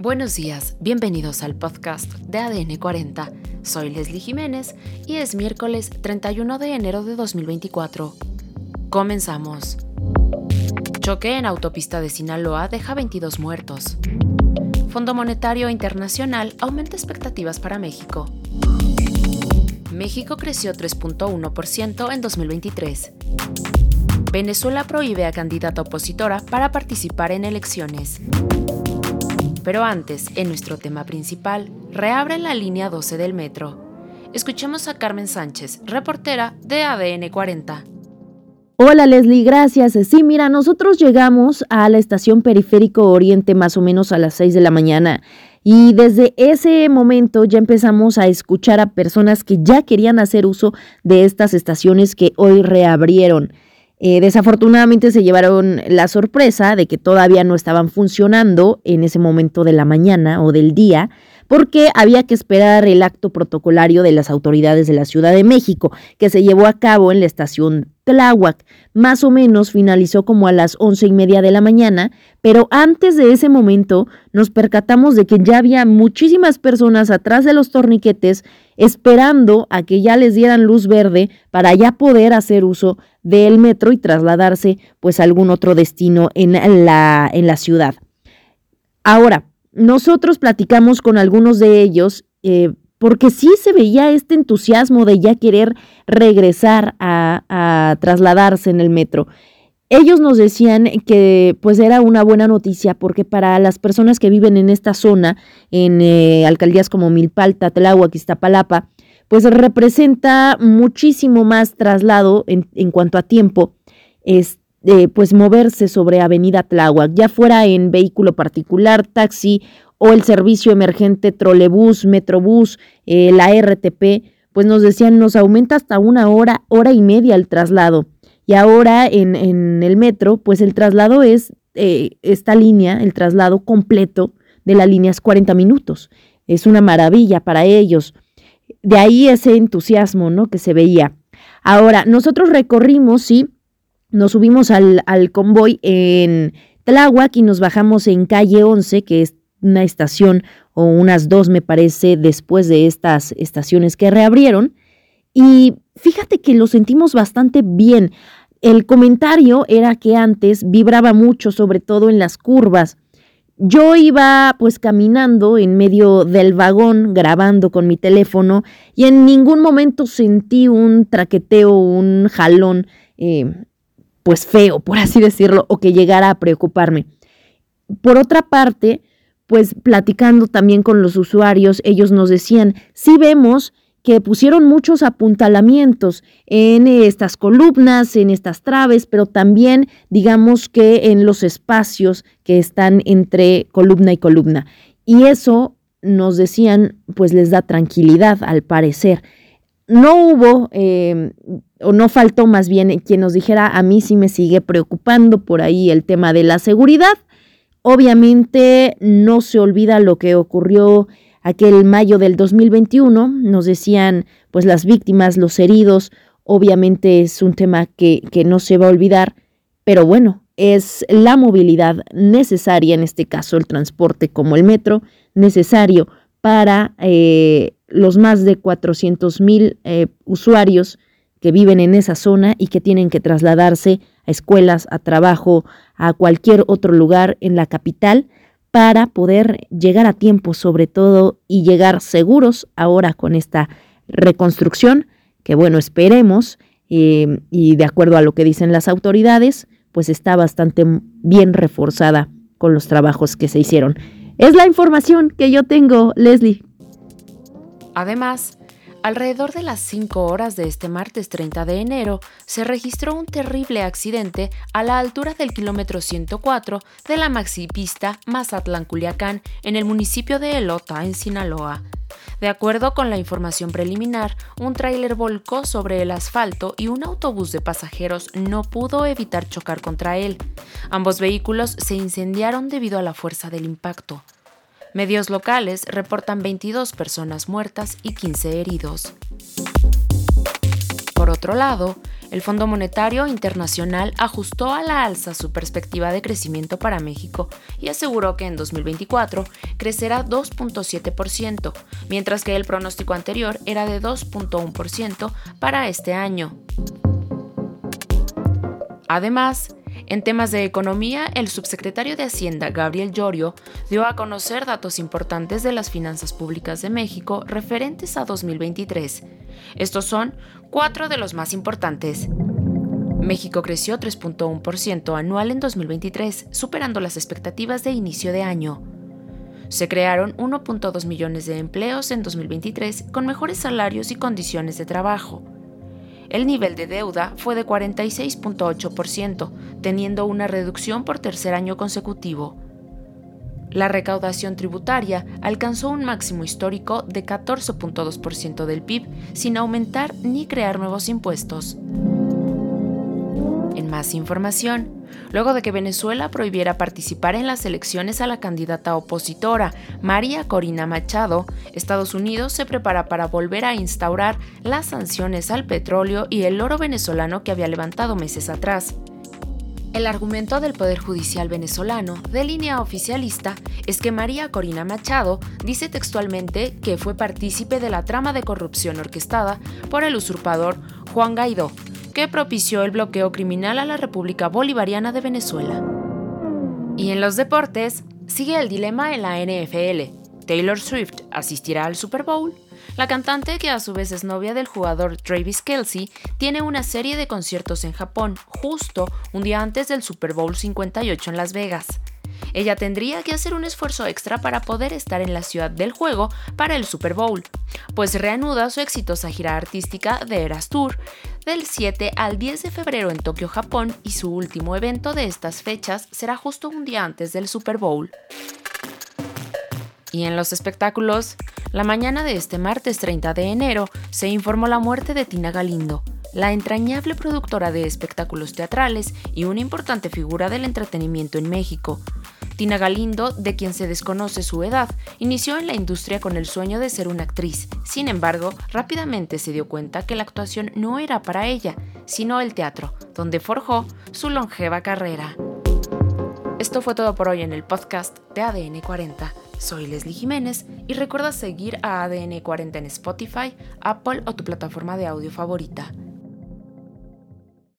Buenos días, bienvenidos al podcast de ADN 40. Soy Leslie Jiménez y es miércoles 31 de enero de 2024. Comenzamos. Choque en autopista de Sinaloa deja 22 muertos. Fondo Monetario Internacional aumenta expectativas para México. México creció 3.1% en 2023. Venezuela prohíbe a candidata opositora para participar en elecciones. Pero antes, en nuestro tema principal, reabre la línea 12 del metro. Escuchemos a Carmen Sánchez, reportera de ADN 40. Hola Leslie, gracias. Sí, mira, nosotros llegamos a la estación Periférico Oriente más o menos a las 6 de la mañana y desde ese momento ya empezamos a escuchar a personas que ya querían hacer uso de estas estaciones que hoy reabrieron. Eh, desafortunadamente se llevaron la sorpresa de que todavía no estaban funcionando en ese momento de la mañana o del día, porque había que esperar el acto protocolario de las autoridades de la Ciudad de México, que se llevó a cabo en la estación Tláhuac. Más o menos finalizó como a las once y media de la mañana, pero antes de ese momento nos percatamos de que ya había muchísimas personas atrás de los torniquetes esperando a que ya les dieran luz verde para ya poder hacer uso del metro y trasladarse pues a algún otro destino en la, en la ciudad. Ahora, nosotros platicamos con algunos de ellos eh, porque sí se veía este entusiasmo de ya querer regresar a, trasladarse en el metro. Ellos nos decían que pues era una buena noticia porque para las personas que viven en esta zona, en eh, alcaldías como Milpalta, Tláhuac, Iztapalapa, pues representa muchísimo más traslado en, en cuanto a tiempo. Este, pues moverse sobre Avenida Tláhuac, ya fuera en vehículo particular, taxi o el servicio emergente trolebús, metrobús, eh, la RTP, pues nos decían nos aumenta hasta una hora, hora y media el traslado. Y ahora en, en el metro, pues el traslado es eh, esta línea, el traslado completo de la línea es 40 minutos. Es una maravilla para ellos. De ahí ese entusiasmo, ¿no? Que se veía. Ahora, nosotros recorrimos, sí, nos subimos al, al convoy en Tláhuac y nos bajamos en calle 11, que es una estación o unas dos, me parece, después de estas estaciones que reabrieron. Y fíjate que lo sentimos bastante bien. El comentario era que antes vibraba mucho, sobre todo en las curvas. Yo iba pues caminando en medio del vagón grabando con mi teléfono y en ningún momento sentí un traqueteo, un jalón eh, pues feo, por así decirlo, o que llegara a preocuparme. Por otra parte, pues platicando también con los usuarios, ellos nos decían, sí vemos que pusieron muchos apuntalamientos en estas columnas, en estas traves, pero también digamos que en los espacios que están entre columna y columna. Y eso nos decían, pues les da tranquilidad al parecer. No hubo eh, o no faltó más bien quien nos dijera, a mí sí me sigue preocupando por ahí el tema de la seguridad. Obviamente no se olvida lo que ocurrió aquel mayo del 2021, nos decían pues las víctimas, los heridos, obviamente es un tema que, que no se va a olvidar, pero bueno, es la movilidad necesaria, en este caso el transporte como el metro, necesario para eh, los más de 400 mil eh, usuarios que viven en esa zona y que tienen que trasladarse a escuelas, a trabajo, a cualquier otro lugar en la capital para poder llegar a tiempo sobre todo y llegar seguros ahora con esta reconstrucción que bueno, esperemos eh, y de acuerdo a lo que dicen las autoridades, pues está bastante bien reforzada con los trabajos que se hicieron. Es la información que yo tengo, Leslie. Además, Alrededor de las 5 horas de este martes 30 de enero se registró un terrible accidente a la altura del kilómetro 104 de la maxipista Mazatlán-Culiacán en el municipio de Elota, en Sinaloa. De acuerdo con la información preliminar, un tráiler volcó sobre el asfalto y un autobús de pasajeros no pudo evitar chocar contra él. Ambos vehículos se incendiaron debido a la fuerza del impacto. Medios locales reportan 22 personas muertas y 15 heridos. Por otro lado, el Fondo Monetario Internacional ajustó a la alza su perspectiva de crecimiento para México y aseguró que en 2024 crecerá 2.7%, mientras que el pronóstico anterior era de 2.1% para este año. Además, en temas de economía, el subsecretario de Hacienda, Gabriel Llorio, dio a conocer datos importantes de las finanzas públicas de México referentes a 2023. Estos son cuatro de los más importantes. México creció 3.1% anual en 2023, superando las expectativas de inicio de año. Se crearon 1.2 millones de empleos en 2023 con mejores salarios y condiciones de trabajo. El nivel de deuda fue de 46.8%, teniendo una reducción por tercer año consecutivo. La recaudación tributaria alcanzó un máximo histórico de 14.2% del PIB sin aumentar ni crear nuevos impuestos. En más información, luego de que Venezuela prohibiera participar en las elecciones a la candidata opositora María Corina Machado, Estados Unidos se prepara para volver a instaurar las sanciones al petróleo y el oro venezolano que había levantado meses atrás. El argumento del Poder Judicial venezolano, de línea oficialista, es que María Corina Machado dice textualmente que fue partícipe de la trama de corrupción orquestada por el usurpador Juan Guaidó, que propició el bloqueo criminal a la República Bolivariana de Venezuela. Y en los deportes, sigue el dilema en la NFL. Taylor Swift asistirá al Super Bowl. La cantante, que a su vez es novia del jugador Travis Kelsey, tiene una serie de conciertos en Japón, justo un día antes del Super Bowl 58 en Las Vegas. Ella tendría que hacer un esfuerzo extra para poder estar en la ciudad del juego para el Super Bowl, pues reanuda su exitosa gira artística de Eras Tour del 7 al 10 de febrero en Tokio, Japón, y su último evento de estas fechas será justo un día antes del Super Bowl. Y en los espectáculos, la mañana de este martes 30 de enero se informó la muerte de Tina Galindo, la entrañable productora de espectáculos teatrales y una importante figura del entretenimiento en México. Tina Galindo, de quien se desconoce su edad, inició en la industria con el sueño de ser una actriz. Sin embargo, rápidamente se dio cuenta que la actuación no era para ella, sino el teatro, donde forjó su longeva carrera. Esto fue todo por hoy en el podcast de ADN 40. Soy Leslie Jiménez y recuerda seguir a ADN 40 en Spotify, Apple o tu plataforma de audio favorita.